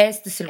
Este es el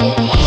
Wild Branch.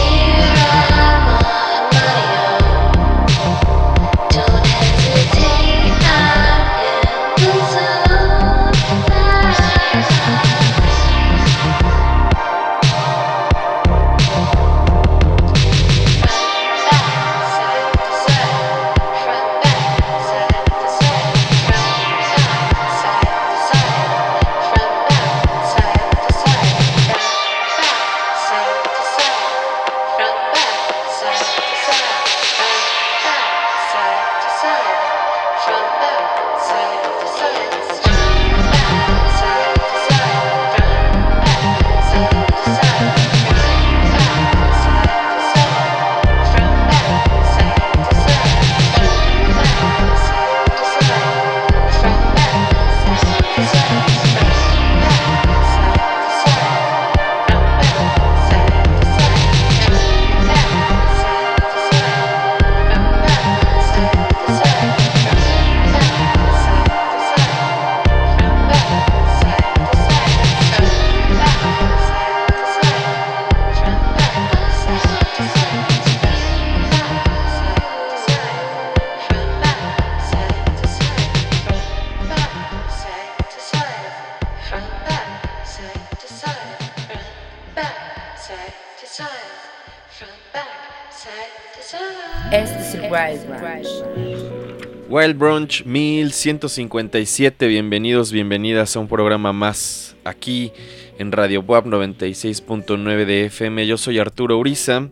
Brunch 1157, bienvenidos, bienvenidas a un programa más aquí en Radio Web 96.9 de FM. Yo soy Arturo Uriza.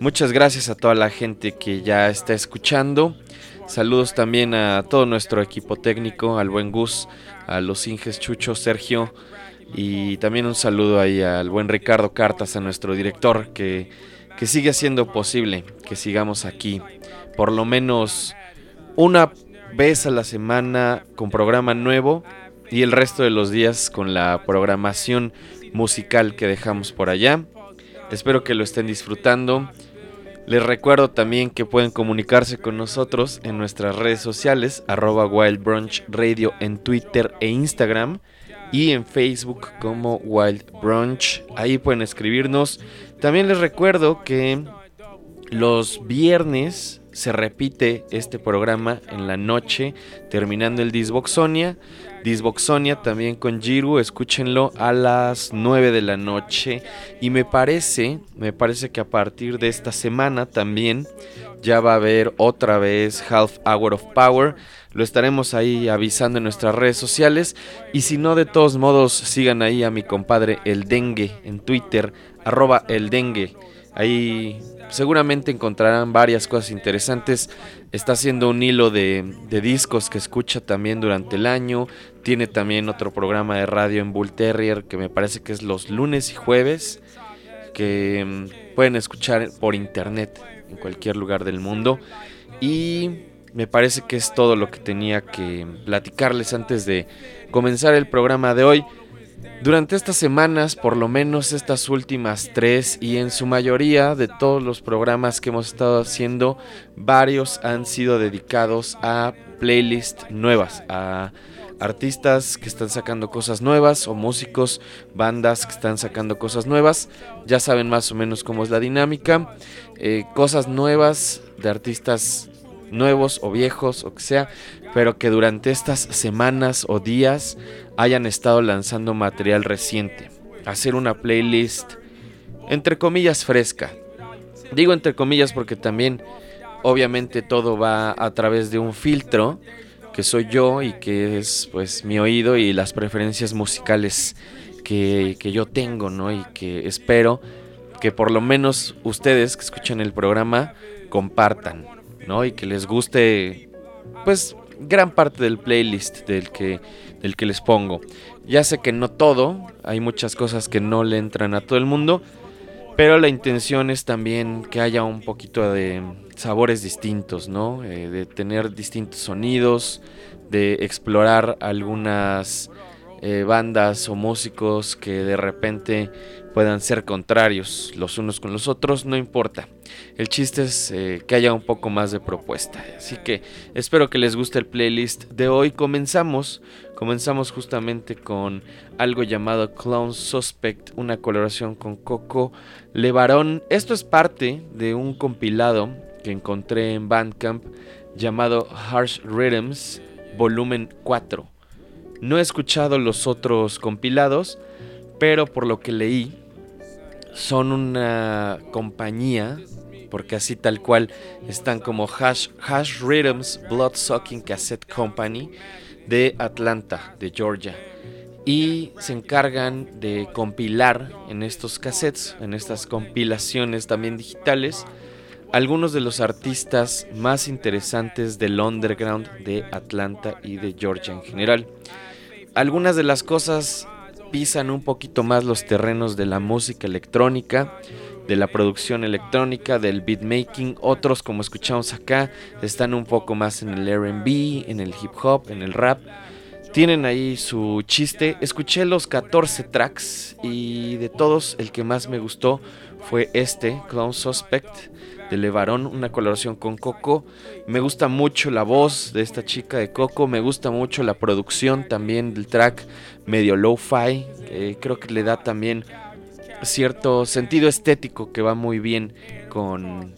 Muchas gracias a toda la gente que ya está escuchando. Saludos también a todo nuestro equipo técnico, al buen Gus, a los Inges Chucho, Sergio y también un saludo ahí al buen Ricardo Cartas, a nuestro director que, que sigue haciendo posible que sigamos aquí por lo menos una vez a la semana con programa nuevo y el resto de los días con la programación musical que dejamos por allá. Espero que lo estén disfrutando. Les recuerdo también que pueden comunicarse con nosotros en nuestras redes sociales, arroba Wild Brunch Radio en Twitter e Instagram y en Facebook como Wild Brunch. Ahí pueden escribirnos. También les recuerdo que los viernes se repite este programa en la noche, terminando el Disboxonia. Disboxonia también con Jiru, escúchenlo a las 9 de la noche. Y me parece, me parece que a partir de esta semana también ya va a haber otra vez Half Hour of Power. Lo estaremos ahí avisando en nuestras redes sociales. Y si no, de todos modos, sigan ahí a mi compadre El Dengue en Twitter, arroba El Dengue. Ahí seguramente encontrarán varias cosas interesantes. Está haciendo un hilo de, discos que escucha también durante el año. Tiene también otro programa de radio en Bull Terrier que me parece que es los lunes y jueves. Que mm, pueden escuchar por internet en cualquier lugar del mundo. Y me parece que es todo lo que tenía que platicarles antes de comenzar el programa de hoy. Durante estas semanas, por lo menos estas últimas tres y en su mayoría de todos los programas que hemos estado haciendo, varios han sido dedicados a playlists nuevas, a artistas que están sacando cosas nuevas o músicos, bandas que están sacando cosas nuevas. Ya saben más o menos cómo es la dinámica. Eh, cosas nuevas de artistas nuevos o viejos o que sea, pero que durante estas semanas o días hayan estado lanzando material reciente. Hacer una playlist entre comillas fresca. Digo entre comillas porque también obviamente todo va a través de un filtro que soy yo y que es pues mi oído y las preferencias musicales que, que yo tengo, ¿no? Y que espero que por lo menos ustedes que escuchan el programa compartan. Y que les guste, pues, gran parte del playlist del que, del que les pongo. Ya sé que no todo, hay muchas cosas que no le entran a todo el mundo, pero la intención es también que haya un poquito de sabores distintos, ¿no? Eh, de tener distintos sonidos, de explorar algunas eh, bandas o músicos que de repente puedan ser contrarios los unos con los otros, no importa. El chiste es eh, que haya un poco más de propuesta. Así que espero que les guste el playlist de hoy. Comenzamos, comenzamos justamente con algo llamado Clown Suspect, una colaboración con Coco Levarón. Esto es parte de un compilado que encontré en Bandcamp llamado Harsh Rhythms Volumen 4. No he escuchado los otros compilados, pero por lo que leí, son una compañía, porque así tal cual están como Hash Rhythms Blood Sucking Cassette Company de Atlanta, de Georgia. Y se encargan de compilar en estos cassettes, en estas compilaciones también digitales, algunos de los artistas más interesantes del underground de Atlanta y de Georgia en general. Algunas de las cosas pisan un poquito más los terrenos de la música electrónica, de la producción electrónica, del beatmaking. Otros, como escuchamos acá, están un poco más en el RB, en el hip hop, en el rap. Tienen ahí su chiste. Escuché los 14 tracks y de todos el que más me gustó fue este, Clown Suspect de Levarón, una colaboración con Coco. Me gusta mucho la voz de esta chica de Coco, me gusta mucho la producción también del track medio lo-fi, creo que le da también cierto sentido estético que va muy bien con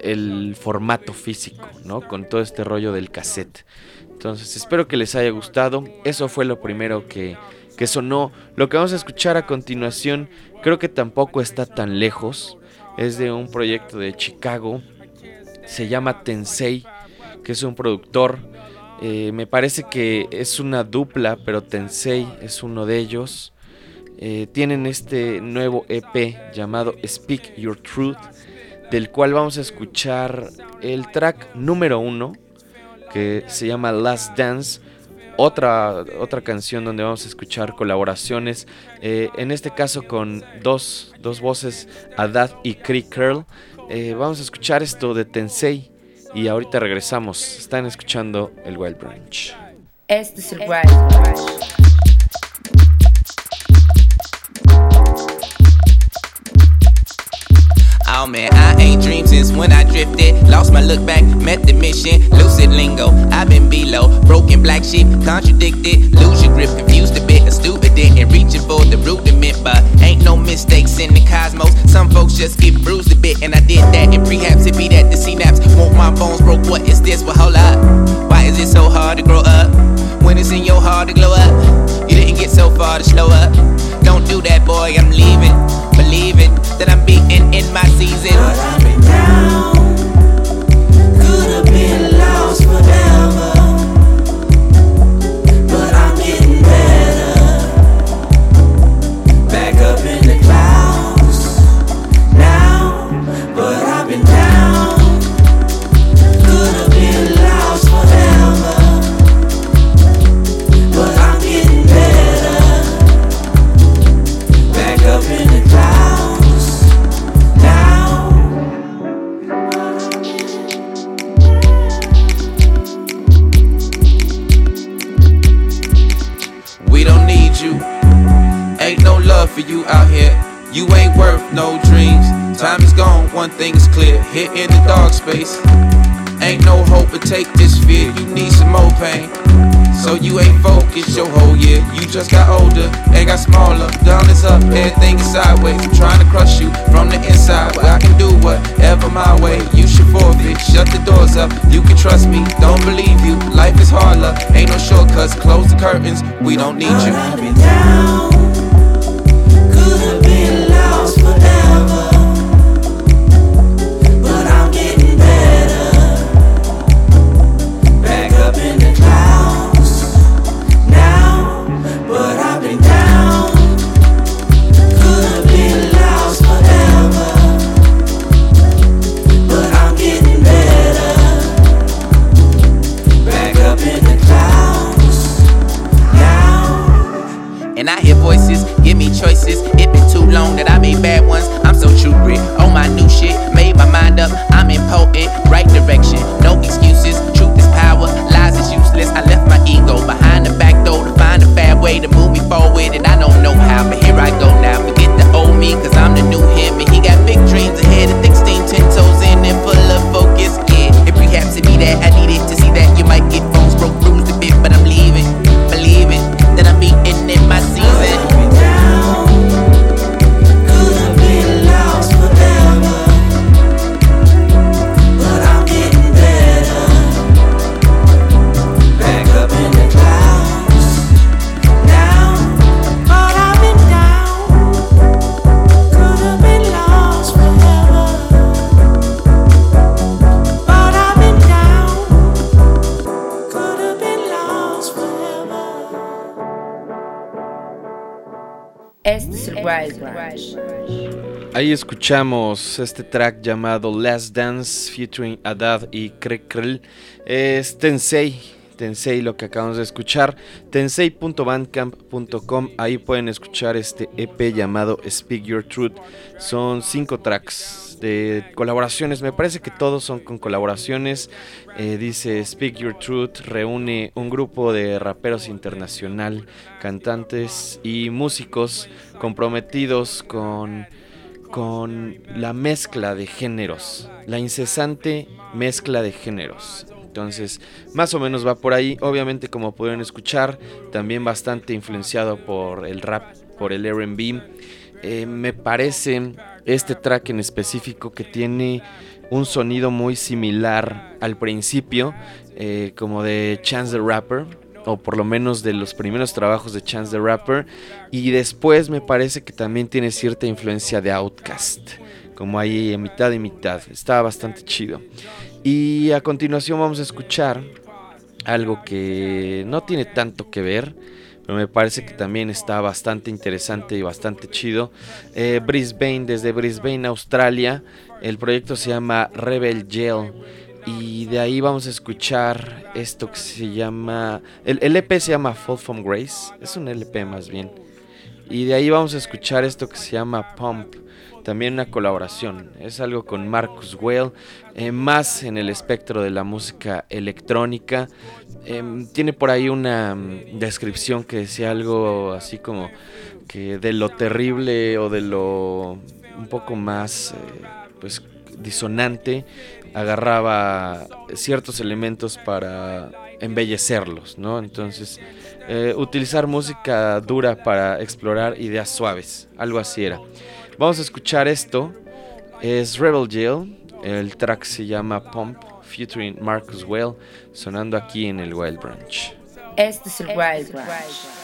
el formato físico, ¿no? Con todo este rollo del cassette. Entonces, espero que les haya gustado. Eso fue lo primero que, que sonó. Lo que vamos a escuchar a continuación, creo que tampoco está tan lejos es de un proyecto de Chicago, se llama Tensei, que es un productor. Eh, me parece que es una dupla, pero Tensei es uno de ellos. Eh, tienen este nuevo EP llamado Speak Your Truth, del cual vamos a escuchar el track número uno, que se llama Last Dance otra, otra canción donde vamos a escuchar colaboraciones, eh, en este caso con dos, dos voces, Adad y Cree Curl. Eh, vamos a escuchar esto de Tensei y ahorita regresamos. Están escuchando el Wild Branch. Este es el Wild Branch. Oh man, I ain't dreamed since when I drifted. Lost my look back, met the mission. Lucid lingo, I've been below. Broken black sheep, contradicted. Lose your grip, confused a bit. A stupid and reaching for the rudiment. But ain't no mistakes in the cosmos. Some folks just get bruised a bit. And I did that in prehaps. It be that the synapse. Want my bones broke. What is this? Well, hold up. Why is it so hard to grow up? When it's in your heart to glow up. You didn't get so far to slow up. Don't do that, boy. I'm leaving. That I'm beating in my season. Time is gone, one thing is clear. Here in the dark space. Ain't no hope but take this fear. You need some more pain. So you ain't focused your whole year. You just got older and got smaller. Down is up, everything is sideways. I'm trying to crush you from the inside. But I can do whatever my way. You should forfeit. Shut the doors up. You can trust me. Don't believe you. Life is hard luck. Ain't no shortcuts. Close the curtains. We don't need you. I've been down. Escuchamos este track llamado Last Dance featuring Adad y Krekrel. Es Tensei, Tensei lo que acabamos de escuchar. Tensei.bandcamp.com, ahí pueden escuchar este EP llamado Speak Your Truth. Son cinco tracks de colaboraciones, me parece que todos son con colaboraciones. Eh, dice Speak Your Truth, reúne un grupo de raperos internacional, cantantes y músicos comprometidos con con la mezcla de géneros, la incesante mezcla de géneros. Entonces, más o menos va por ahí. Obviamente, como pudieron escuchar, también bastante influenciado por el rap, por el RB. Eh, me parece este track en específico que tiene un sonido muy similar al principio, eh, como de Chance the Rapper, o por lo menos de los primeros trabajos de Chance the Rapper, y después me parece que también tiene cierta influencia de Outkast, como ahí en mitad y mitad, está bastante chido. Y a continuación vamos a escuchar algo que no tiene tanto que ver, pero me parece que también está bastante interesante y bastante chido. Eh, Brisbane, desde Brisbane, Australia, el proyecto se llama Rebel Gel. Y de ahí vamos a escuchar esto que se llama. El, el EP se llama Fall from Grace. Es un LP más bien. Y de ahí vamos a escuchar esto que se llama Pump. También una colaboración. Es algo con Marcus Whale. eh, más en el espectro de la música electrónica. Em, tiene por ahí una mm, descripción que decía algo así como que de lo terrible o de lo un poco más eh, pues disonante, agarraba ciertos elementos para embellecerlos, ¿no? Entonces, eh, utilizar música dura para explorar ideas suaves, algo así era. Vamos a escuchar esto, es Rebel Jail, el track se llama Pump, featuring Marcus Well, sonando aquí en el Wild Branch. Este es el Wild Branch.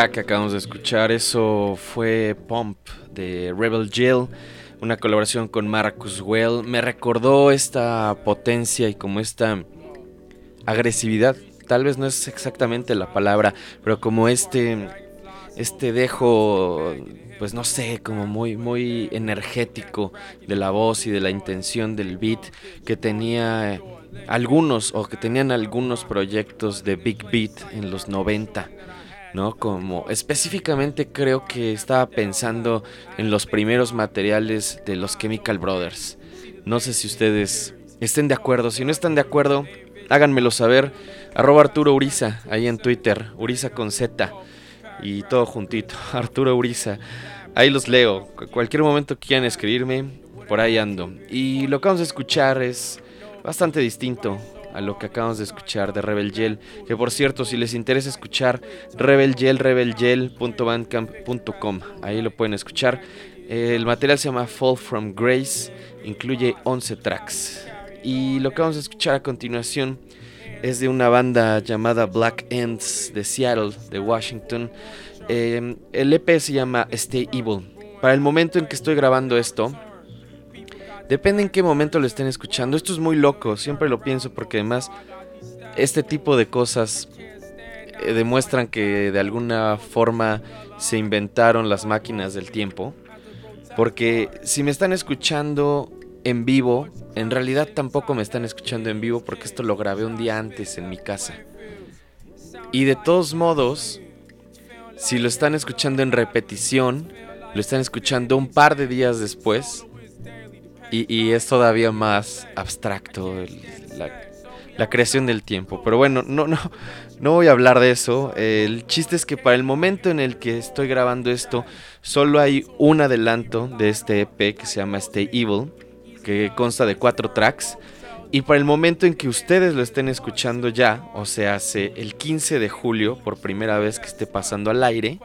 Track acabamos de escuchar. Eso fue Pump de Rebel Jill, una colaboración con Marcus Well. Me recordó esta potencia y como esta agresividad. Tal vez no es exactamente la palabra, pero como este este dejo pues no sé, como muy muy energético de la voz y de la intención del beat que tenía algunos o que tenían algunos proyectos de Big Beat en los 90. ¿No? Como específicamente creo que estaba pensando en los primeros materiales de los Chemical Brothers. No sé si ustedes estén de acuerdo. Si no están de acuerdo, háganmelo saber. Arroba Arturo Uriza, ahí en Twitter. Uriza con Z. Y todo juntito. Arturo Uriza. Ahí los leo. Cu- Cualquier momento que quieran escribirme, por ahí ando. Y lo que vamos a escuchar es bastante distinto a lo que acabamos de escuchar de Rebel Yell. Que por cierto, si les interesa escuchar Rebel Yell, rebelyell.bandcamp.com. Ahí lo pueden escuchar. El material se llama Fall from Grace. Incluye 11 tracks. Y lo que vamos a escuchar a continuación es de una banda llamada Black Ends de Seattle, de Washington. Eh, el EP se llama Stay Evil. Para el momento en que estoy grabando esto, depende en qué momento lo estén escuchando. Esto es muy loco, siempre lo pienso porque además este tipo de cosas eh, demuestran que de alguna forma se inventaron las máquinas del tiempo. Porque si me están escuchando en vivo, en realidad tampoco me están escuchando en vivo porque esto lo grabé un día antes en mi casa. Y de todos modos, si lo están escuchando en repetición, lo están escuchando un par de días después. Y, y es todavía más abstracto el- la, la creación del tiempo. Pero bueno, no, no, no voy a hablar de eso. El chiste es que para el momento en el que estoy grabando esto, solo hay un adelanto de este EP que se llama Stay Evil, que consta de cuatro tracks. Y para el momento en que ustedes lo estén escuchando ya, o sea, hace el 15 de julio, por primera vez que esté pasando al aire,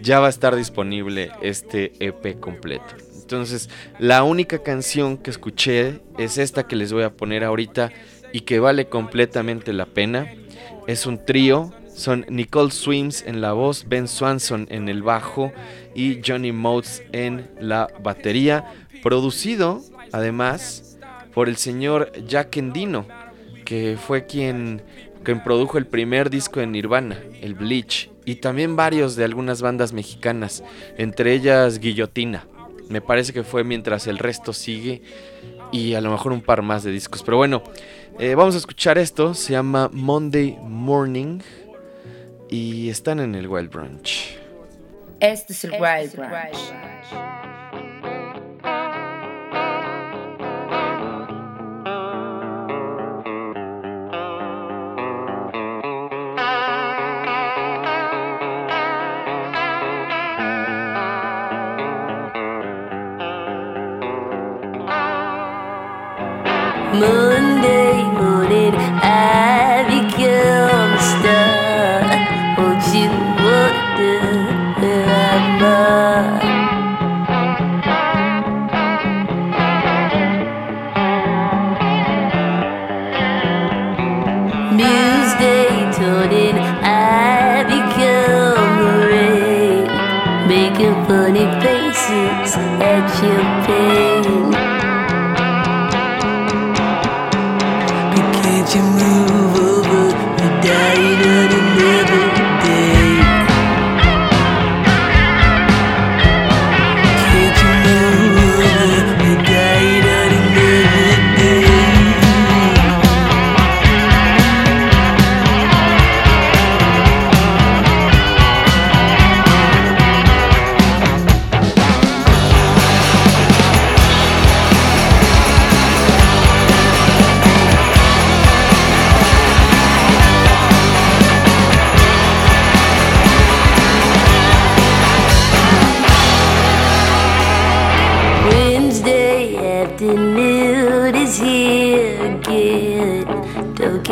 ya va a estar disponible este EP completo. Entonces, la única canción que escuché es esta que les voy a poner ahorita y que vale completamente la pena. Es un trío, son Nicole Swims en la voz, Ben Swanson en el bajo y Johnny Motes en la batería, producido además por el señor Jack Endino, que fue quien, quien produjo el primer disco de Nirvana, el Bleach, y también varios de algunas bandas mexicanas, entre ellas Guillotina. Me parece que fue mientras el resto sigue y a lo mejor un par más de discos. Pero bueno, eh, vamos a escuchar esto, se llama Monday Morning y están en el Wild Brunch. Este es el Wild Ranch. Monday morning, I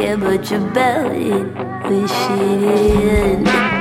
care, but your belly wish it in.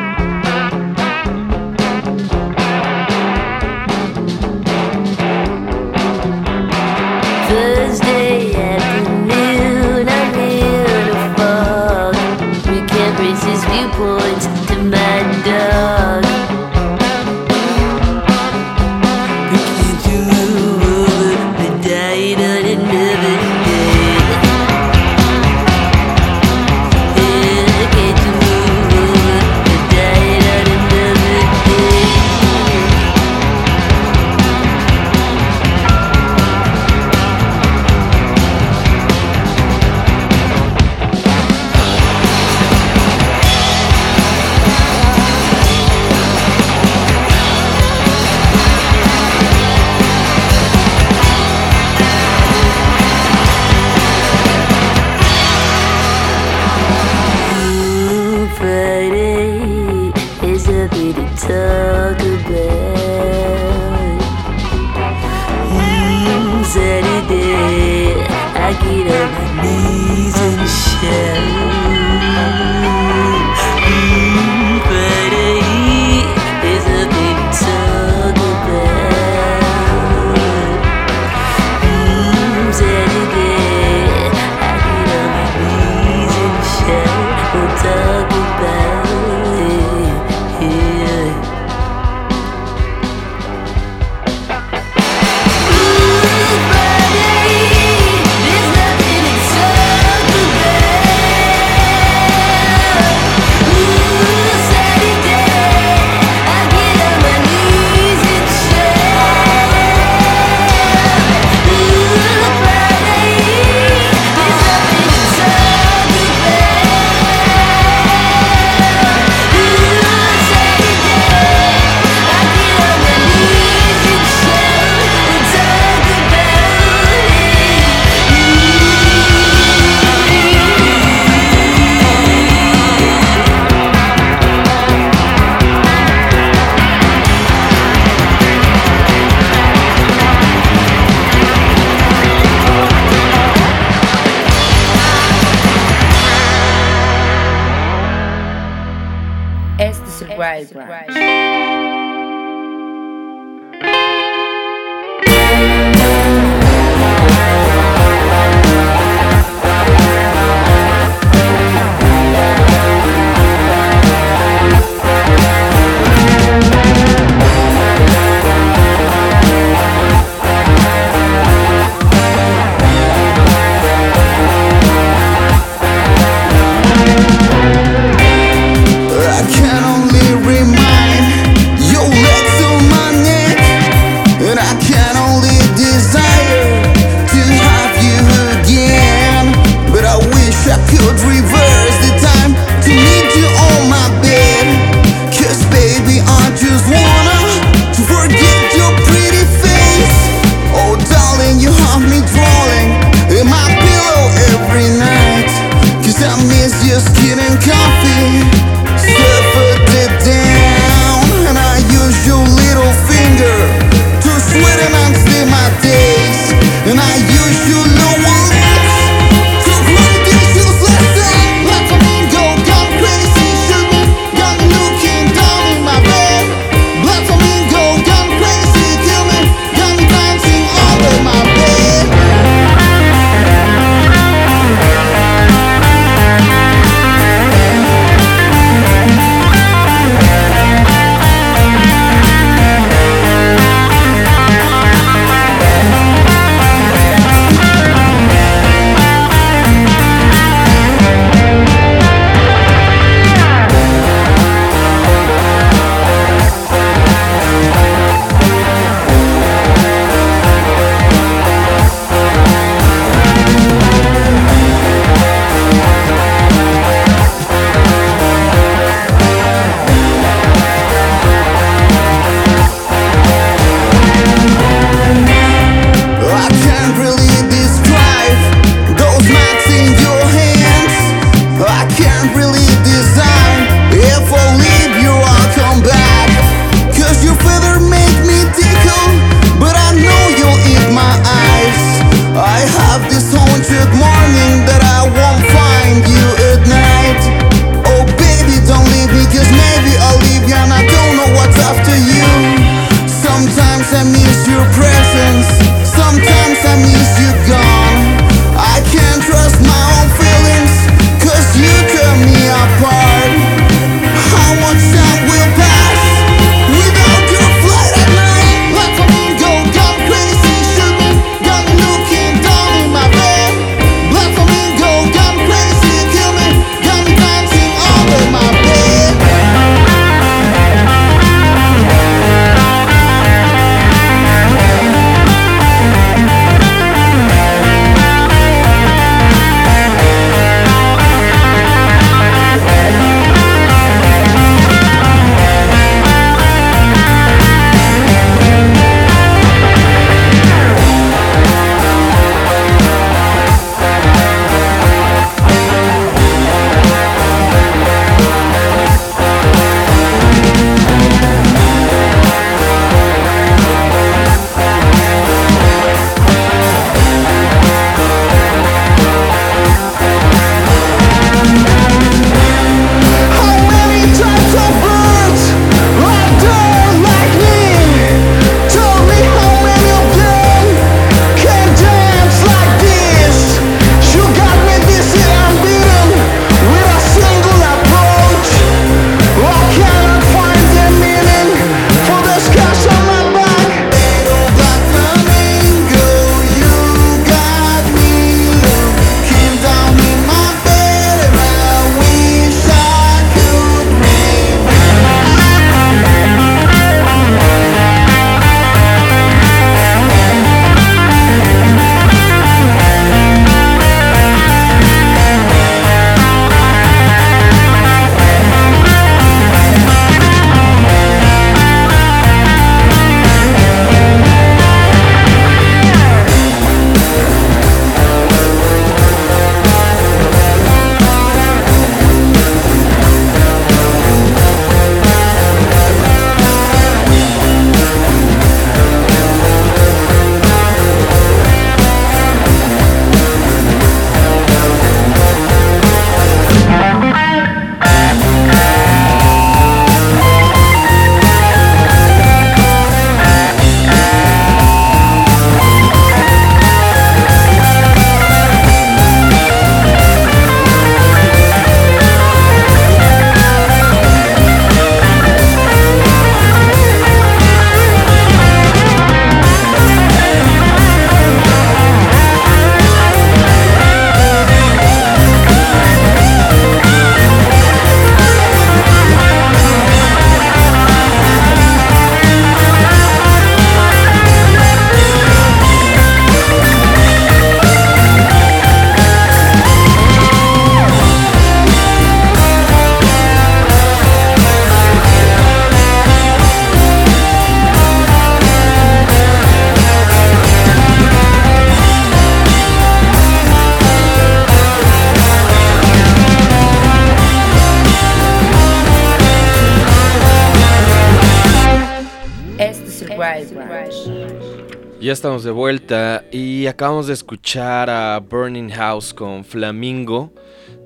Ya estamos de vuelta y acabamos de escuchar a Burning House con Flamingo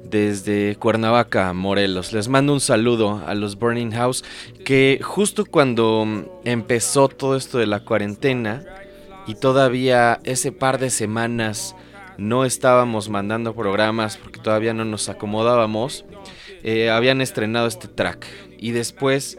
desde Cuernavaca, Morelos. Les mando un saludo a los Burning House que justo cuando empezó todo esto de la cuarentena y todavía ese par de semanas no estábamos mandando programas porque todavía no nos acomodábamos, eh, habían estrenado este track y después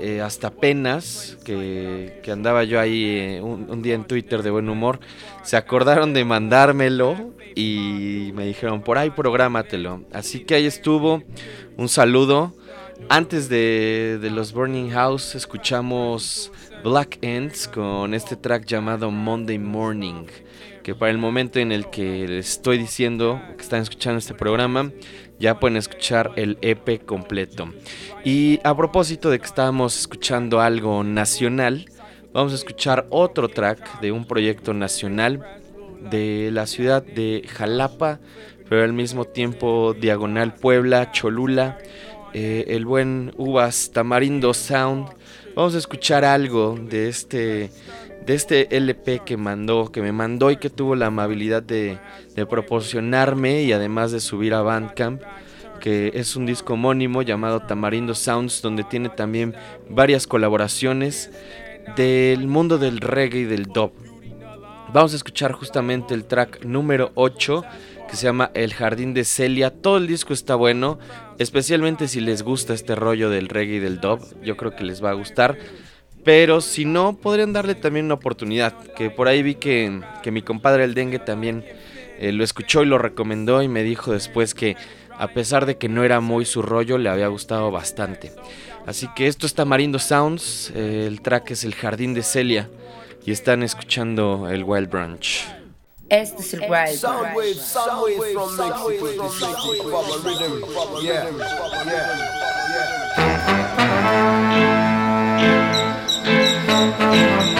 eh, hasta apenas que, andaba yo ahí eh, un, un día en Twitter de buen humor, se acordaron de mandármelo y me dijeron, por ahí prográmatelo. Así que ahí estuvo, un saludo. Antes de, de los Burning House escuchamos Black Ends con este track llamado Monday Morning, que para el momento en el que les estoy diciendo que están escuchando este programa, ya pueden escuchar el EP completo. Y a propósito de que estábamos escuchando algo nacional, vamos a escuchar otro track de un proyecto nacional de la ciudad de Jalapa, pero al mismo tiempo Diagonal Puebla, Cholula, eh, el buen Uvas Tamarindo Sound. Vamos a escuchar algo de este de este LP que mandó, que me mandó y que tuvo la amabilidad de, de proporcionarme y además de subir a Bandcamp, que es un disco homónimo llamado Tamarindo Sounds, donde tiene también varias colaboraciones del mundo del reggae y del dub. Vamos a escuchar justamente el track número 8 que se llama El Jardín de Celia. Todo el disco está bueno, especialmente si les gusta este rollo del reggae y del dub. Yo creo que les va a gustar. Pero si no, podrían darle también una oportunidad. Que por ahí vi que, que mi compadre el dengue también eh, lo escuchó y lo recomendó y me dijo después que a pesar de que no era muy su rollo, le había gustado bastante. Así que esto es Tamarindo Sounds, eh, el track es El Jardín de Celia y están escuchando el Wild Branch. Este es el Wild Sound Branch. Thank you.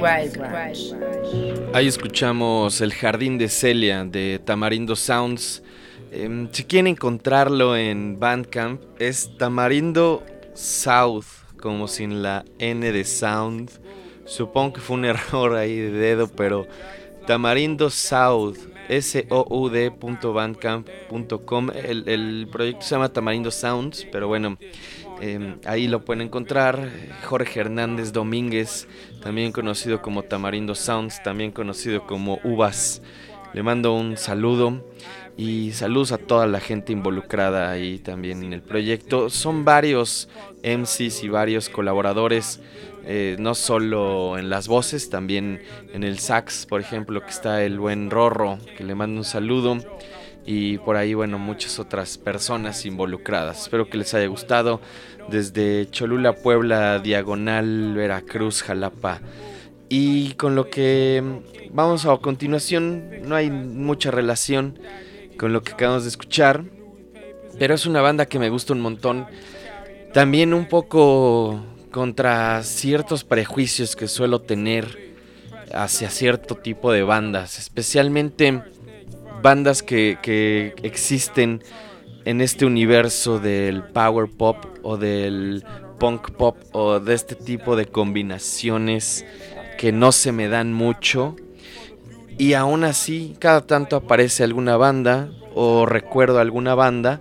Wild. Ahí escuchamos El Jardín de Celia de Tamarindo Sounds. Em, si quieren encontrarlo en Bandcamp, es Tamarindo South, como sin la N de Sound. Supongo que fue un error ahí de dedo, pero Tamarindo South, S-O-U-D.bandcamp.com. El, el proyecto se llama Tamarindo Sounds, pero bueno, em, ahí lo pueden encontrar. Jorge Hernández Domínguez, también conocido como Tamarindo Sounds, también conocido como Uvas. Le mando un saludo y saludos a toda la gente involucrada ahí también en el proyecto. Son varios MCs y varios colaboradores, eh, no solo en las voces, también en el sax, por ejemplo, que está el buen Rorro, que le mando un saludo. Y por ahí, bueno, muchas otras personas involucradas. Espero que les haya gustado. Desde Cholula, Puebla, Diagonal, Veracruz, Jalapa. Y con lo que vamos a continuación, no hay mucha relación con lo que acabamos de escuchar. Pero es una banda que me gusta un montón. También un poco contra ciertos prejuicios que suelo tener hacia cierto tipo de bandas. Especialmente bandas que, que existen en este universo del power pop o del punk pop o de este tipo de combinaciones que no se me dan mucho y aún así, cada tanto aparece alguna banda o recuerdo alguna banda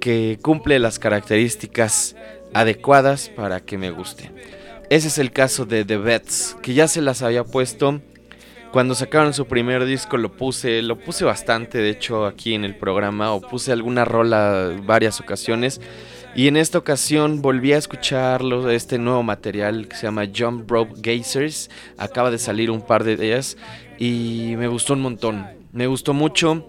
que cumple las características adecuadas para que me guste. Ese es el caso de The Vets, que ya se las había puesto cuando sacaron su primer disco lo puse, lo puse bastante de hecho aquí en el programa o puse alguna rola varias ocasiones y en esta ocasión volví a escucharlo, este nuevo material que se llama Jump Rope Gazers, acaba de salir un par de días y me gustó un montón, me gustó mucho.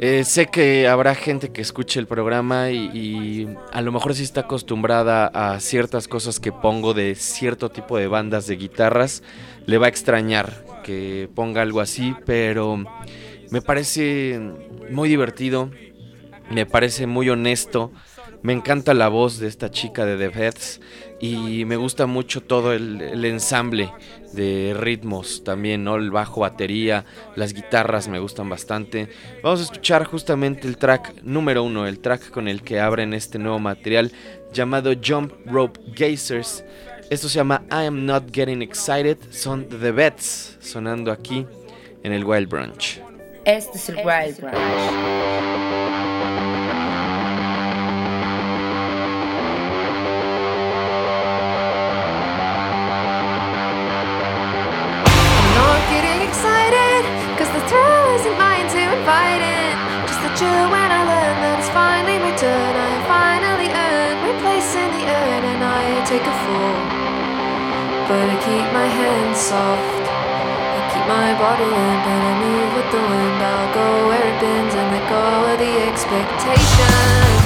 Eh, sé que habrá gente que escuche el programa y, y, a lo mejor sí está acostumbrada a ciertas cosas que pongo de cierto tipo de bandas de guitarras. Le va a extrañar que ponga algo así, pero me parece muy divertido, me parece muy honesto. Me encanta la voz de esta chica de The Vets y me gusta mucho todo el, ensamble de ritmos también. El bajo, batería, las guitarras me gustan bastante. Vamos a escuchar justamente el track número uno, el track con el que abren este nuevo material llamado Jump Rope Gazers. Esto se llama I Am Not Getting Excited, son The Vets sonando aquí en el Wild Brunch. Este es el Wild Brunch. Just when I learn that it's finally my turn, I finally earn my place in the urn, and I take a fall. But I keep my hands soft, I keep my body limp, and I move with the wind. I'll go where it bends and let go of the expectation.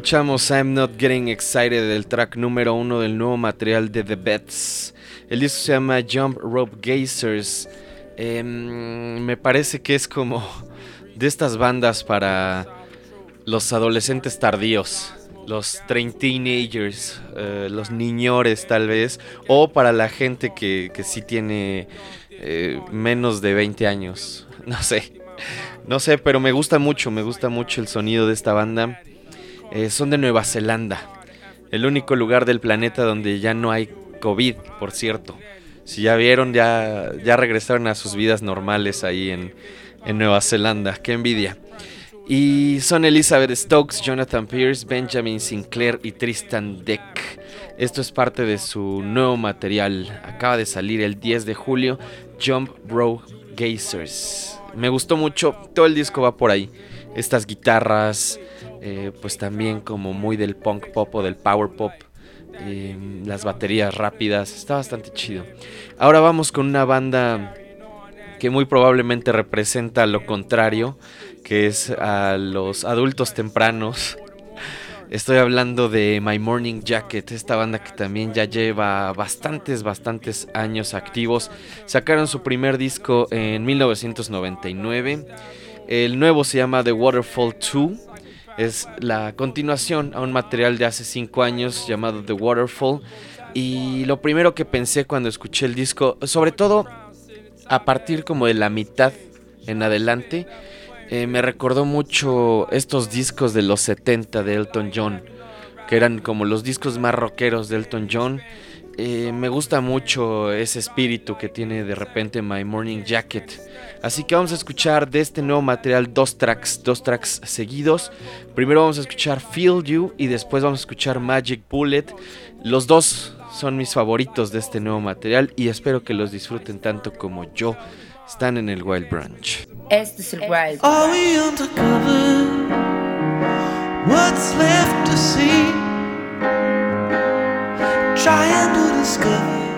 Escuchamos I'm Not Getting Excited del track número uno del nuevo material de The Bets. El disco se llama Jump Rope Gazers. Em, me parece que es como de estas bandas para los adolescentes tardíos, los train teenagers, eh, los niñores tal vez, o para la gente que, que sí tiene eh, menos de 20 años. No sé, no sé, pero me gusta mucho, me gusta mucho el sonido de esta banda. Eh, son de Nueva Zelanda, el único lugar del planeta donde ya no hay COVID, por cierto. Si ya vieron, ya, ya regresaron a sus vidas normales ahí en, en Nueva Zelanda. Qué envidia. Y son Elizabeth Stokes, Jonathan Pierce, Benjamin Sinclair y Tristan Deck. Esto es parte de su nuevo material. Acaba de salir el 10 de julio, Jump Bro Gazers. Me gustó mucho, todo el disco va por ahí. Estas guitarras, eh, pues también como muy del punk pop o del power pop. eh, las baterías rápidas, está bastante chido. Ahora vamos con una banda que muy probablemente representa lo contrario, que es a los adultos tempranos. Estoy hablando de My Morning Jacket, esta banda que también ya lleva bastantes, bastantes años activos. Sacaron su primer disco en 1999. El nuevo se llama The Waterfall 2. Es la continuación a un material de hace 5 años llamado The Waterfall. Y lo primero que pensé cuando escuché el disco, sobre todo a partir como de la mitad en adelante, eh, me recordó mucho estos discos de los 70 de Elton John, que eran como los discos más rockeros de Elton John. Eh, me gusta mucho ese espíritu que tiene de repente My Morning Jacket. Así que vamos a escuchar de este nuevo material dos tracks, dos tracks seguidos. Primero vamos a escuchar Feel You y después vamos a escuchar Magic Bullet. Los dos son mis favoritos de este nuevo material y espero que los disfruten tanto como yo. Están en el Wild Branch. Este es el Wild Are we undercover? What's left to see? Trying to discover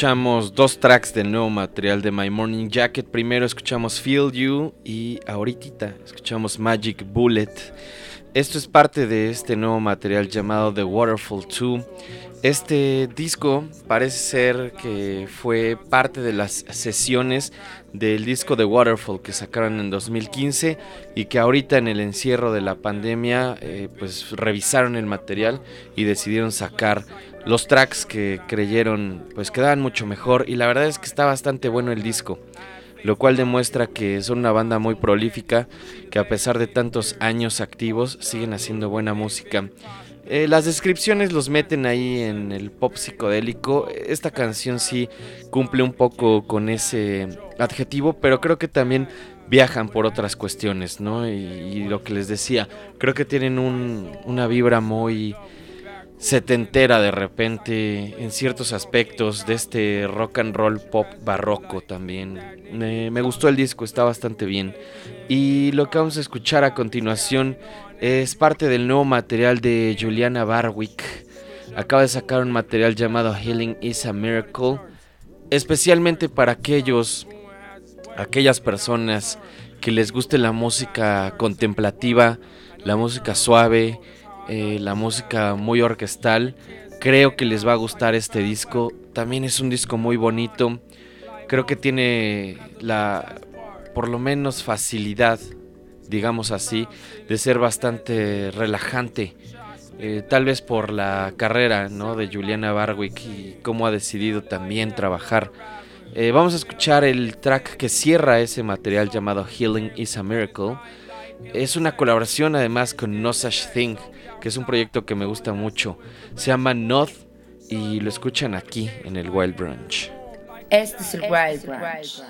escuchamos dos tracks del nuevo material de My Morning Jacket. Primero escuchamos Feel You y ahorita escuchamos Magic Bullet. Esto es parte de este nuevo material llamado The Waterfall 2. Este disco parece ser que fue parte de las sesiones del disco The Waterfall que sacaron en 2015 y que ahorita en el encierro de la pandemia eh, pues revisaron el material y decidieron sacar los tracks que creyeron pues quedaban mucho mejor y la verdad es que está bastante bueno el disco, lo cual demuestra que son una banda muy prolífica que a pesar de tantos años activos siguen haciendo buena música. Eh, las descripciones los meten ahí en el pop psicodélico. Esta canción sí cumple un poco con ese adjetivo, pero creo que también viajan por otras cuestiones, ¿no? Y, lo que les decía, creo que tienen una vibra muy setentera de repente en ciertos aspectos de este rock and roll pop barroco también. Me, me, gustó el disco, está bastante bien. Y lo que vamos a escuchar a continuación es parte del nuevo material de Juliana Barwick. Acaba de sacar un material llamado Healing is a Miracle, especialmente para aquellos, aquellas personas que les guste la música contemplativa, la música suave, eh, la música muy orquestal. Creo que les va a gustar este disco. También es un disco muy bonito. Creo que tiene la, por lo menos, facilidad, digamos así, de ser bastante relajante. Eh, tal vez por la carrera ¿no? de Juliana Barwick y cómo ha decidido también trabajar. Eh, vamos a escuchar el track que cierra ese material llamado Healing is a Miracle. Es una colaboración además con No Such Thing que es un proyecto que me gusta mucho. Se llama North y lo escuchan aquí en el Wild Brunch. Este es el Wild Brunch.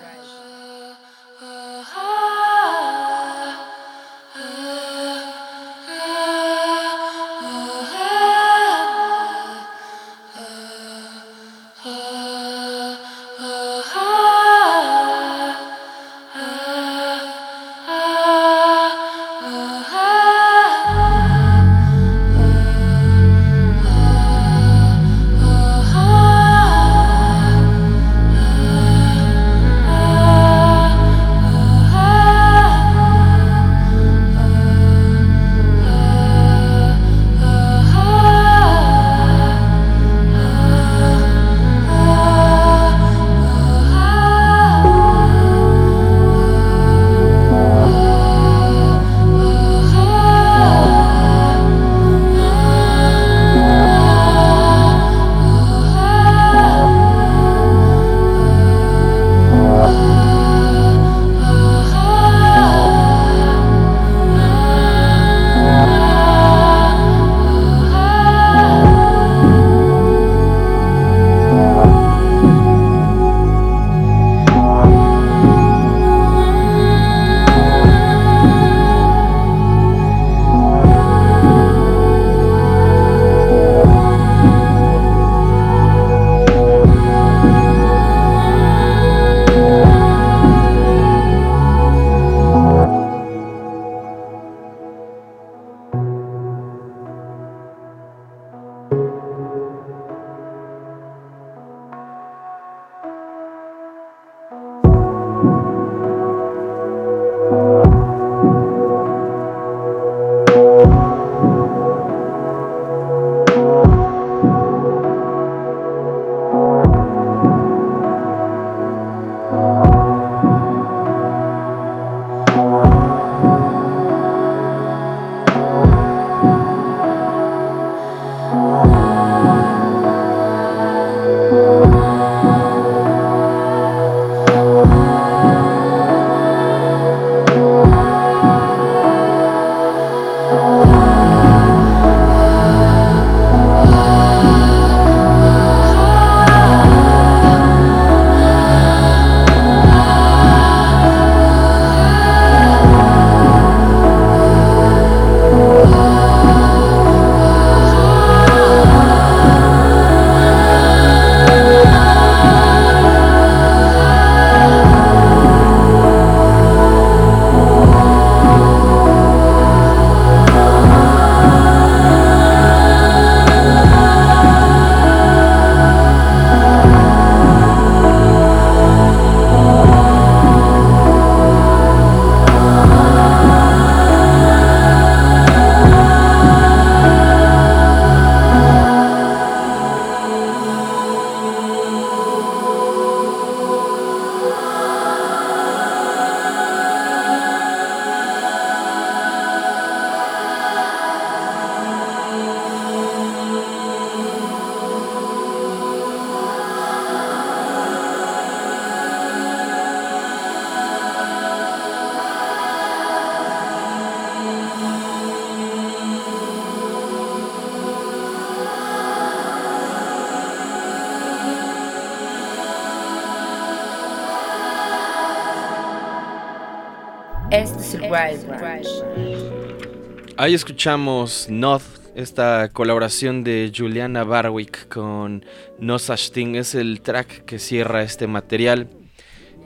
Escuchamos Not, esta colaboración de Juliana Barwick con No Such Thing. Es el track que cierra este material.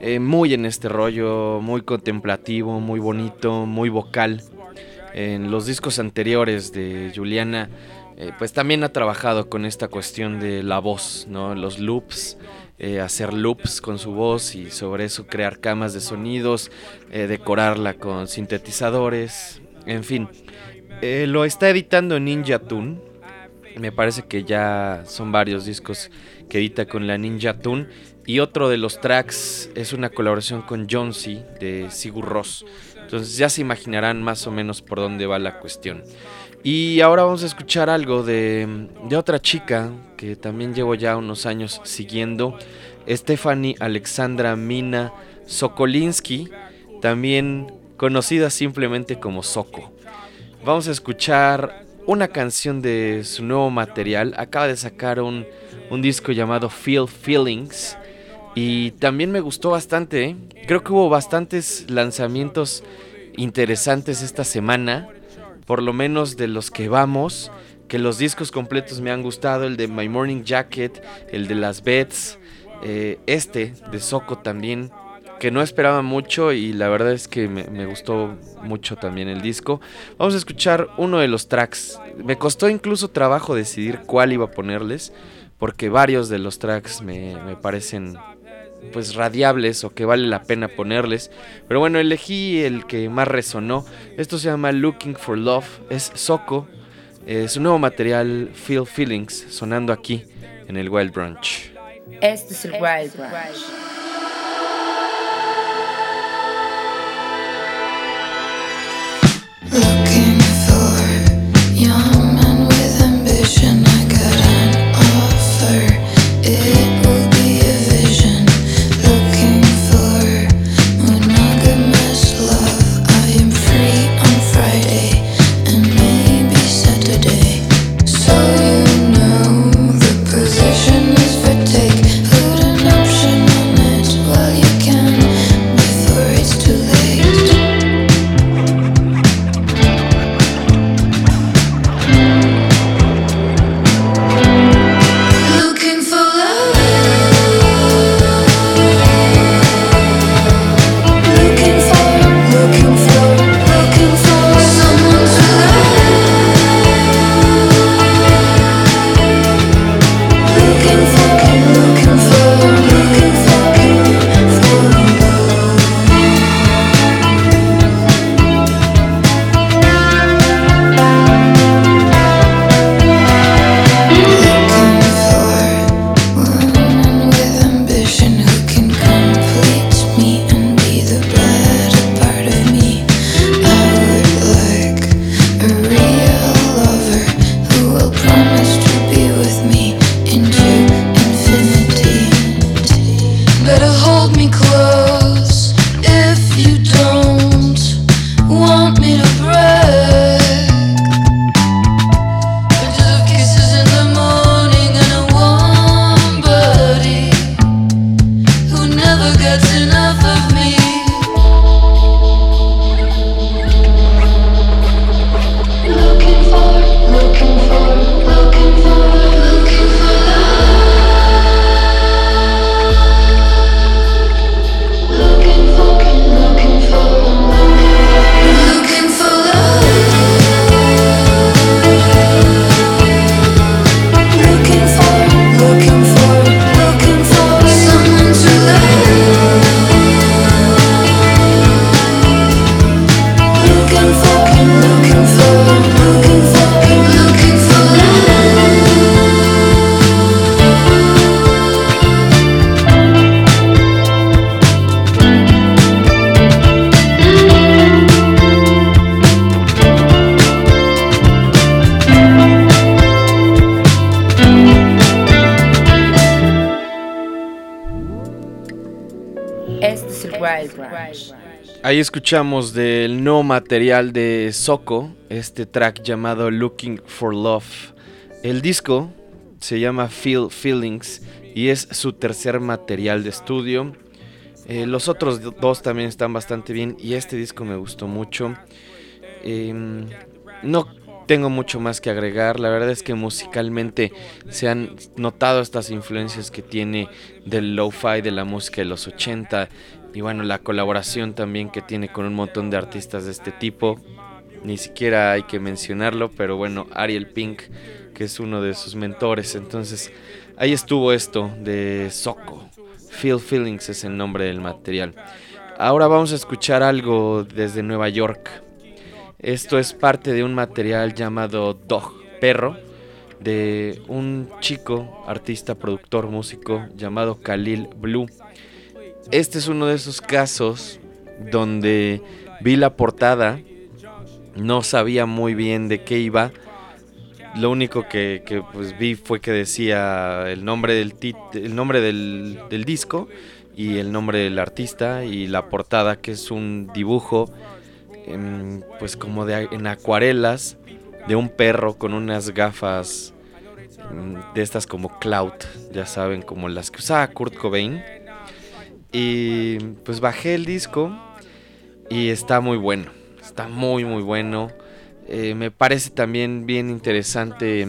Eh, muy en este rollo, muy contemplativo, muy bonito, muy vocal. En los discos anteriores de Juliana, eh, pues también ha trabajado con esta cuestión de la voz, ¿no? Los loops, eh, hacer loops con su voz y sobre eso crear camas de sonidos, decorarla con sintetizadores, en fin. Eh, lo está editando Ninja Tune. Me parece que ya son varios discos que edita con la Ninja Tune. Y otro de los tracks es una colaboración con C. de Sigur Ross. Entonces ya se imaginarán más o menos por dónde va la cuestión. Y ahora vamos a escuchar algo de, de otra chica que también llevo ya unos años siguiendo. Stephanie Alexandra Mina Sokolinsky, también conocida simplemente como Soko. Vamos a escuchar una canción de su nuevo material. Acaba de sacar un, disco llamado Feel Feelings. Y también me gustó bastante. ¿eh? Creo que hubo bastantes lanzamientos interesantes esta semana. Por lo menos de los que vamos. Que los discos completos me han gustado. El de My Morning Jacket. El de las Beds. eh, este de Soko también. Que no esperaba mucho y la verdad es que me, me gustó mucho también el disco. Vamos a escuchar uno de los tracks. Me costó incluso trabajo decidir cuál iba a ponerles. Porque varios de los tracks me, me parecen pues radiables o que vale la pena ponerles. Pero bueno, elegí el que más resonó. Esto se llama Looking for Love. Es Soko. Es su nuevo material Feel Feelings sonando aquí en el Wild Brunch. Este es el Wild Branch. Looking Escuchamos del nuevo material de Soko, este track llamado Looking for Love. El disco se llama Feel Feelings y es su tercer material de estudio. Eh, los otros do- dos también están bastante bien y este disco me gustó mucho. Em, no tengo mucho más que agregar, la verdad es que musicalmente se han notado estas influencias que tiene del lo-fi, de la música de los 80 y bueno, la colaboración también que tiene con un montón de artistas de este tipo. Ni siquiera hay que mencionarlo, pero bueno, Ariel Pink, que es uno de sus mentores. Entonces, ahí estuvo esto de Soco. Feel Feelings es el nombre del material. Ahora vamos a escuchar algo desde Nueva York. Esto es parte de un material llamado Dog, perro, de un chico, artista, productor, músico llamado Khalil Blue. Este es uno de esos casos donde vi la portada, no sabía muy bien de qué iba. Lo único que, que, pues vi fue que decía el nombre del tit- el nombre del, del disco y el nombre del artista y la portada que es un dibujo em, pues como de en acuarelas de un perro con unas gafas em, de estas como cloud, ya saben, como las que usaba Kurt Cobain. Y pues bajé el disco y está muy bueno, está muy muy bueno. Eh, me parece también bien interesante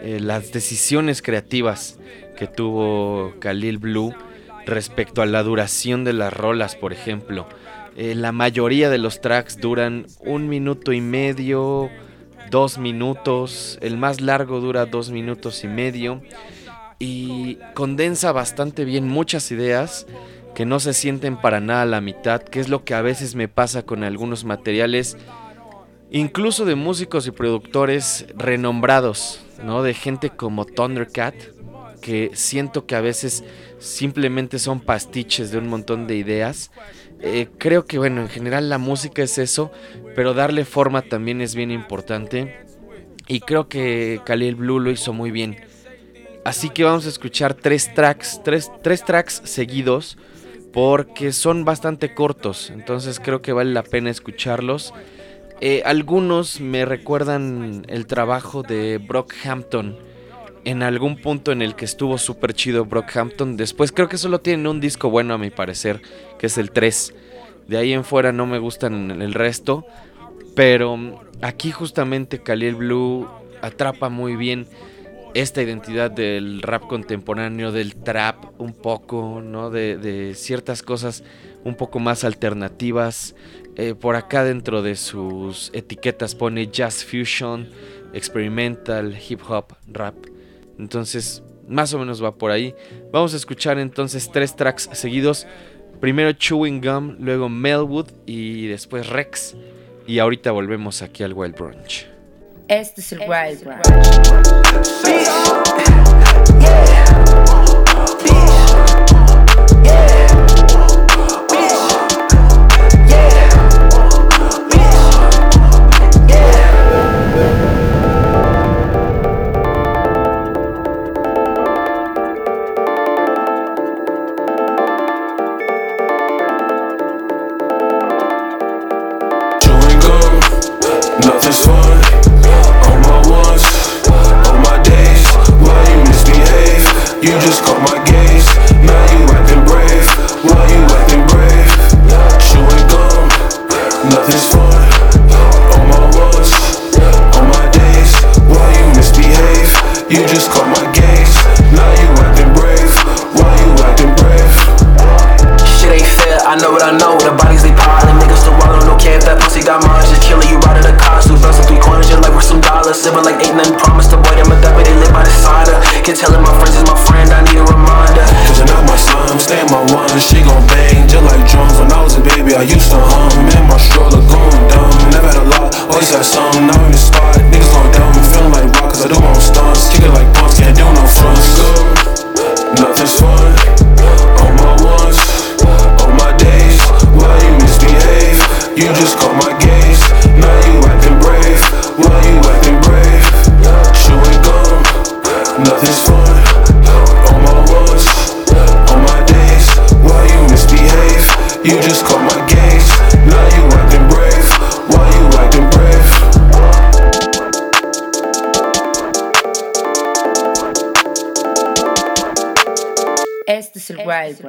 eh, las decisiones creativas que tuvo Khalil Blue respecto a la duración de las rolas, por ejemplo. Eh, la mayoría de los tracks duran un minuto y medio, dos minutos. El más largo dura dos minutos y medio. Y condensa bastante bien muchas ideas que no se sienten para nada la mitad, que es lo que a veces me pasa con algunos materiales, incluso de músicos y productores renombrados, ¿no? De gente como Thundercat, que siento que a veces simplemente son pastiches de un montón de ideas. Eh, creo que, bueno, en general la música es eso, pero darle forma también es bien importante. Y creo que Khalil Blue lo hizo muy bien. Así que vamos a escuchar tres tracks, tres, tres tracks seguidos, porque son bastante cortos. Entonces creo que vale la pena escucharlos. Eh, algunos me recuerdan el trabajo de Brockhampton en algún punto en el que estuvo súper chido Brockhampton. Después creo que solo tienen un disco bueno a mi parecer, que es el 3. De ahí en fuera no me gustan el resto. Pero aquí justamente Khalil Blue atrapa muy bien esta identidad del rap contemporáneo, del trap un poco, ¿no? De, ciertas cosas un poco más alternativas. Eh, por acá dentro de sus etiquetas pone jazz fusion, experimental, hip hop, rap. Entonces, más o menos va por ahí. Vamos a escuchar entonces tres tracks seguidos. Primero Chewing Gum, luego Melwood y después Rex. Y ahorita volvemos aquí al Wild Brunch. Este es el Wild Este es el Wild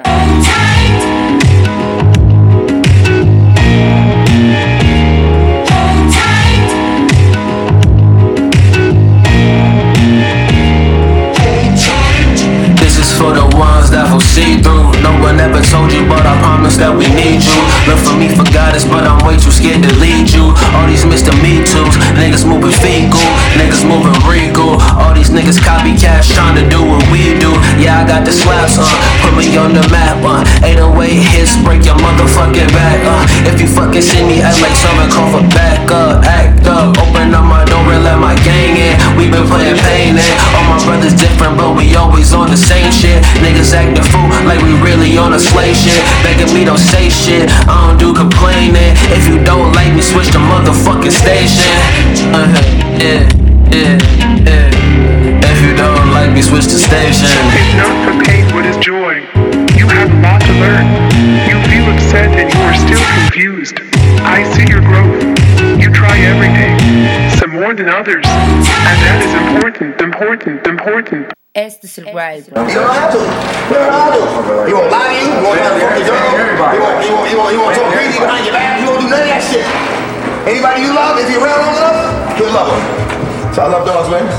Brunch. need you. Look for me for guidance, but I'm way too scared to lead you. All these Mr. Me Too's, niggas moving fecal, niggas moving regal. All these niggas copycats trying to do what we do. Yeah, I got the slaps, uh, put me on the map, uh. 808 hits, break your motherfucking back, uh. If you fucking see me, act like someone call for back up, act up. Open up my door and let my gang in. We been putting pain in. All my brothers different, but we always on the same shit. Niggas acting fool like we really on a shit. Begging me don't say shit, I don't do complaining. If you don't like me, switch the motherfucking station. Uh-huh, yeah, yeah, yeah. If you don't like me, switch the station. It's not for pain, it's joy. You have a lot to learn. You feel upset and you are still confused. I see your growth. You try every day, some more than others. And that is important, important, important. Este es el Wild You don't have to. You don't have to. He won't lie to you. He won't try to fuck your girl. He won't, he won't, he won't, he won't talk greedy behind your back. He won't do none of that shit. Anybody you love, if you're around long enough, you'll love them. So I love dogs, man.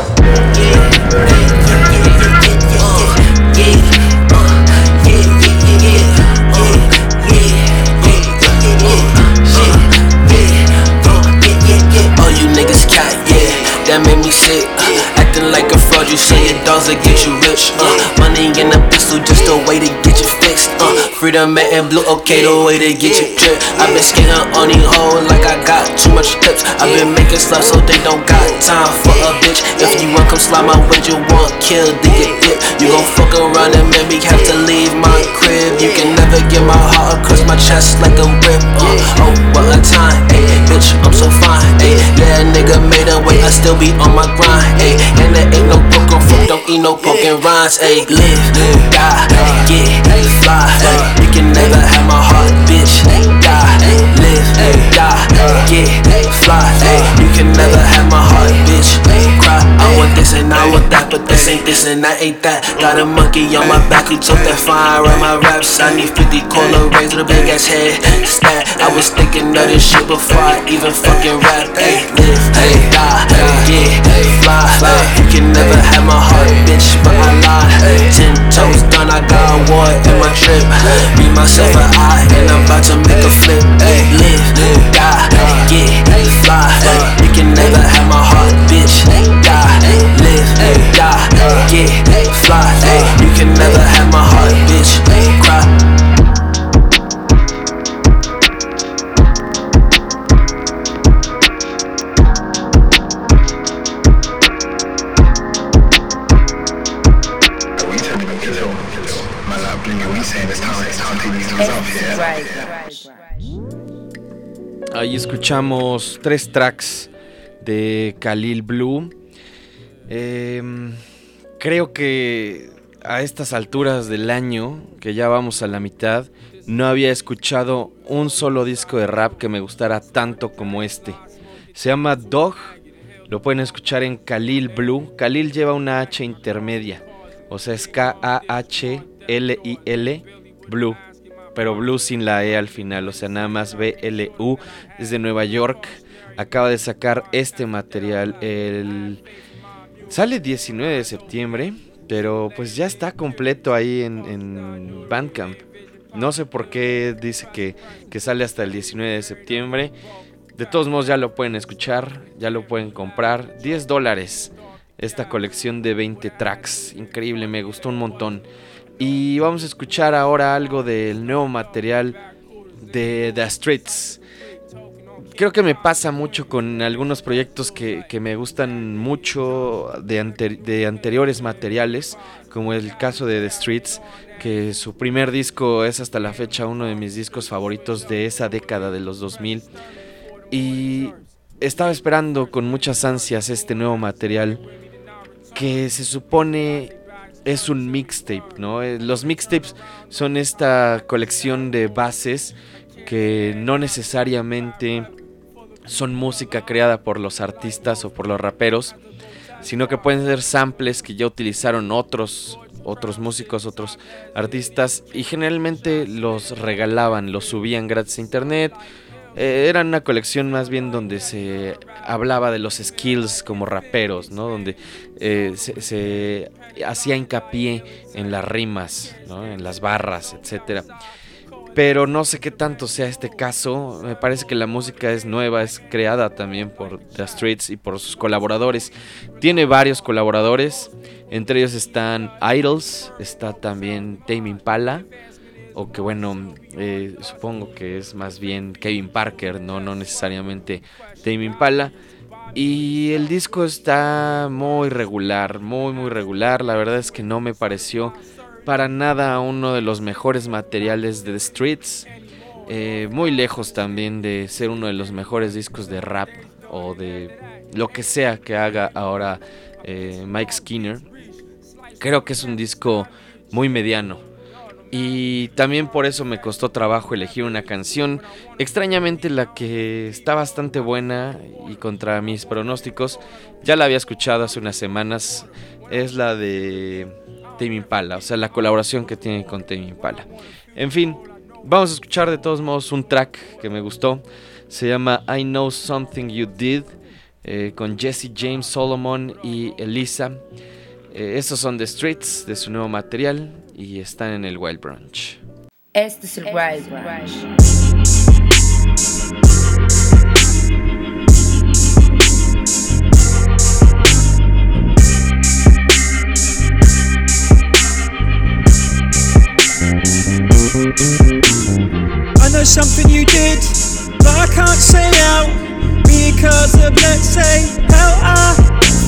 Oh, you niggas cat, yeah, that made me sick. Uh, acting like a fraud, you say your dogs will get you rich. Uh, money in a pistol, just a way to get you fixed. Uh, freedom and blue, okay, the way to get you drip. i been skating on these hoes like I got too much clips. i been making stuff so they don't got time for a bitch. If you want come slide my way, you want kill, then get dip. You gon' fuck around and make me have to leave my crib. You can never get my heart across my chest like a whip. Uh, oh, what a time, ayy, bitch, I'm so fine, ayy. Yeah, nigga made a way, I still be on my grind, ayy. And there ain't no broken fruit, don't eat no broken rhymes, ayy. Live, die, get, fly. You can never have my heart, bitch. Die, live, die, get, fly. ayy. You can never have my heart, bitch. Cry, I want this and I want that, but this ain't this and that ain't that. Got a monkey on my back, who took that fire on my raps. I need 50 corner raise with a big ass head. Stat, I was thinking of this shit before I even fucking rap. Ayy, live, ayy, die, get, fly. You can never have my heart, bitch, but I lied. Ten toes done, I got war in my trip. Be myself an eye, and I'm about to make a flip. Live, die, get, fly. You can never have my heart, bitch. Die, live, die, get, fly. You can never have my heart, bitch. Cry. Ahí escuchamos tres tracks de Khalil Blue. Em, creo que a estas alturas del año, que ya vamos a la mitad, no había escuchado un solo disco de rap que me gustara tanto como este. Se llama Dog, lo pueden escuchar en Khalil Blue. Khalil lleva una H intermedia, o sea, es K-A-H-L-I-L Blue, pero Blue sin la E al final, o sea, nada más B-L-U, es de Nueva York. Acaba de sacar este material el... Sale 19 de septiembre, pero pues ya está completo ahí en, en Bandcamp. No sé por qué dice que, que sale hasta el 19 de septiembre. De todos modos ya lo pueden escuchar, ya lo pueden comprar. 10 dólares esta colección de 20 tracks. Increíble, me gustó un montón. Y vamos a escuchar ahora algo del nuevo material de The Streets. Creo que me pasa mucho con algunos proyectos que, que me gustan mucho de, de anteriores materiales, como el caso de The Streets, que su primer disco es hasta la fecha uno de mis discos favoritos de esa década de los 2000. Y estaba esperando con muchas ansias este nuevo material que se supone es un mixtape, ¿no? Eh, Los mixtapes son esta colección de bases que no necesariamente son música creada por los artistas o por los raperos, sino que pueden ser samples que ya utilizaron otros otros músicos, otros artistas y generalmente los regalaban, los subían gratis a internet. Eh, era una colección más bien donde se hablaba de los skills como raperos, ¿no? Donde eh, se, hacía hincapié en las rimas. En las barras, etcétera. pero no sé qué tanto sea este caso. Me parece que la música es nueva, es creada también por The Streets y por sus colaboradores. Tiene varios colaboradores, entre ellos están Idols, está también Tame Impala, o que bueno, eh, supongo que es más bien Kevin Parker, no, no necesariamente Tame Impala. Y el disco está muy regular, muy muy regular. La verdad es que no me pareció para nada uno de los mejores materiales de The Streets. Eh, muy lejos también de ser uno de los mejores discos de rap o de lo que sea que haga ahora eh, Mike Skinner. Creo que es un disco muy mediano. Y también por eso me costó trabajo elegir una canción. Extrañamente la que está bastante buena y contra mis pronósticos, ya la había escuchado hace unas semanas, es la de Tame Impala, o sea, la colaboración que tiene con Tame Impala. En fin, vamos a escuchar de todos modos un track que me gustó. Se llama I Know Something You Did eh, con Jesse James Solomon y Elisa. Eh, estos son The Streets de su nuevo material y están en el Wild Brunch. Este es el Wild Brunch. I know something you did, but I can't say out because of, let's say, how I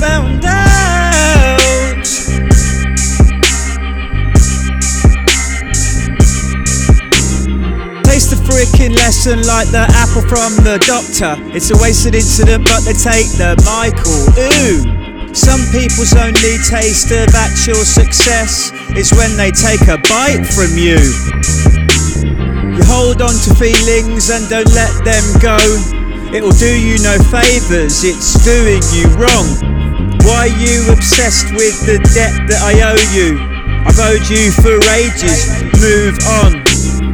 found out. Freaking lesson like the apple from the doctor. It's a wasted incident, but they take the Michael. Ooh. Some people's only taste of actual success is when they take a bite from you. You hold on to feelings and don't let them go. It'll do you no favours, it's doing you wrong. Why you obsessed with the debt that I owe you? I've owed you for ages, move on.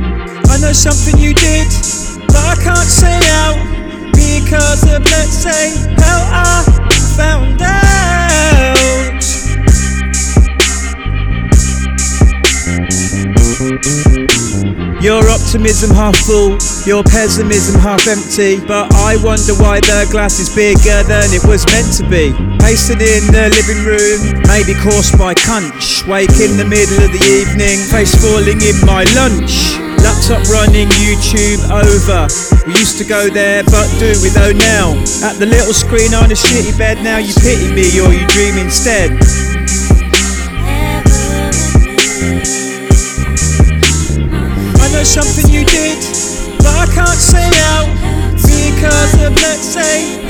I know something you did, but I can't say out because of, let's say, how I found out. Your optimism half full, your pessimism half empty. But I wonder why the glass is bigger than it was meant to be. Pacing in the living room, maybe caused by cunch. Wake in the middle of the evening, face falling in my lunch. Laptop running YouTube over. We used to go there, but do we though now? At the little screen on a shitty bed, now you pity me or you dream instead. I know something you did, but I can't say out because of let's say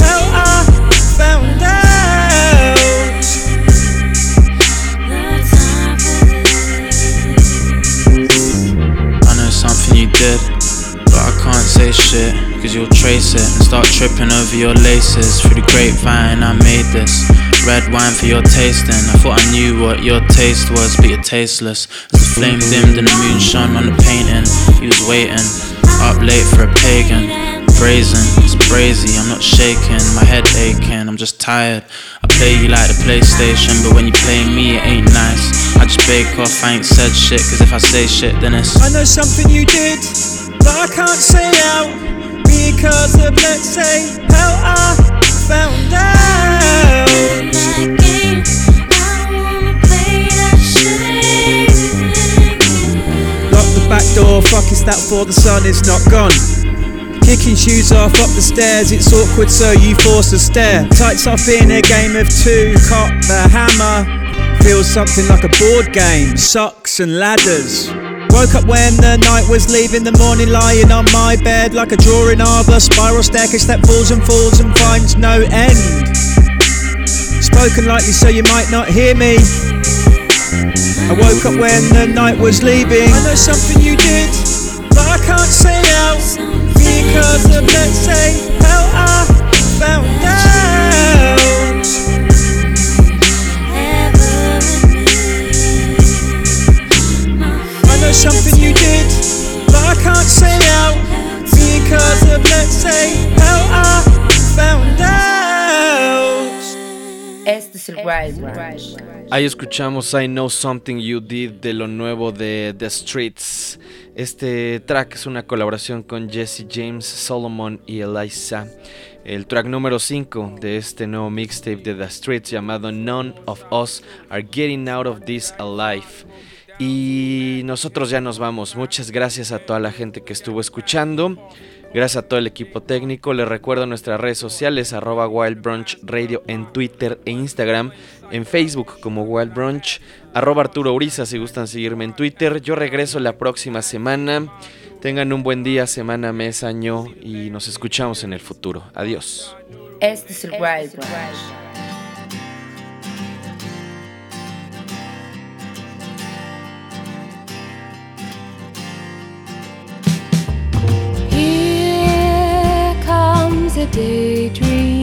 Cause you'll trace it and start tripping over your laces. Through the grapevine, I made this. Red wine for your tasting. I thought I knew what your taste was, but you're tasteless. As the flame dimmed and the moon shone on the painting, he was waiting. Up late for a pagan. Brazen, it's brazy, I'm not shaking, my head aching, I'm just tired. I play you like the PlayStation, but when you play me, it ain't nice. I just bake off, I ain't said shit, cause if I say shit, then it's. I know something you did, but I can't say out because of let's say how I found out. Lock the back door, fuck is that for the sun is not gone. Kicking shoes off up the stairs, it's awkward so you force a stare. Tights off in a game of two, cock the hammer. Feels something like a board game, socks and ladders. Woke up when the night was leaving the morning, lying on my bed like a drawing of a spiral staircase that falls and falls and finds no end. Spoken lightly so you might not hear me. I woke up when the night was leaving. I know something you did, but I can't say out because of let's say how I found out. something you did I can't say now because say how I found out. Este es el Ahí escuchamos I Know Something You Did de lo nuevo de The Streets. Este track es una colaboración con Jesse James, Solomon y Eliza. El track número 5 de este nuevo mixtape de The Streets llamado None of Us Are Getting Out of This Alive. Y nosotros ya nos vamos. Muchas gracias a toda la gente que estuvo escuchando. Gracias a todo el equipo técnico. Les recuerdo nuestras redes sociales, arroba Wild Radio en Twitter e Instagram, en Facebook como Wild Brunch, arroba Arturo Uriza si gustan seguirme en Twitter. Yo regreso la próxima semana. Tengan un buen día, semana, mes, año y nos escuchamos en el futuro. Adiós. Este es el wildbrunch. a daydream.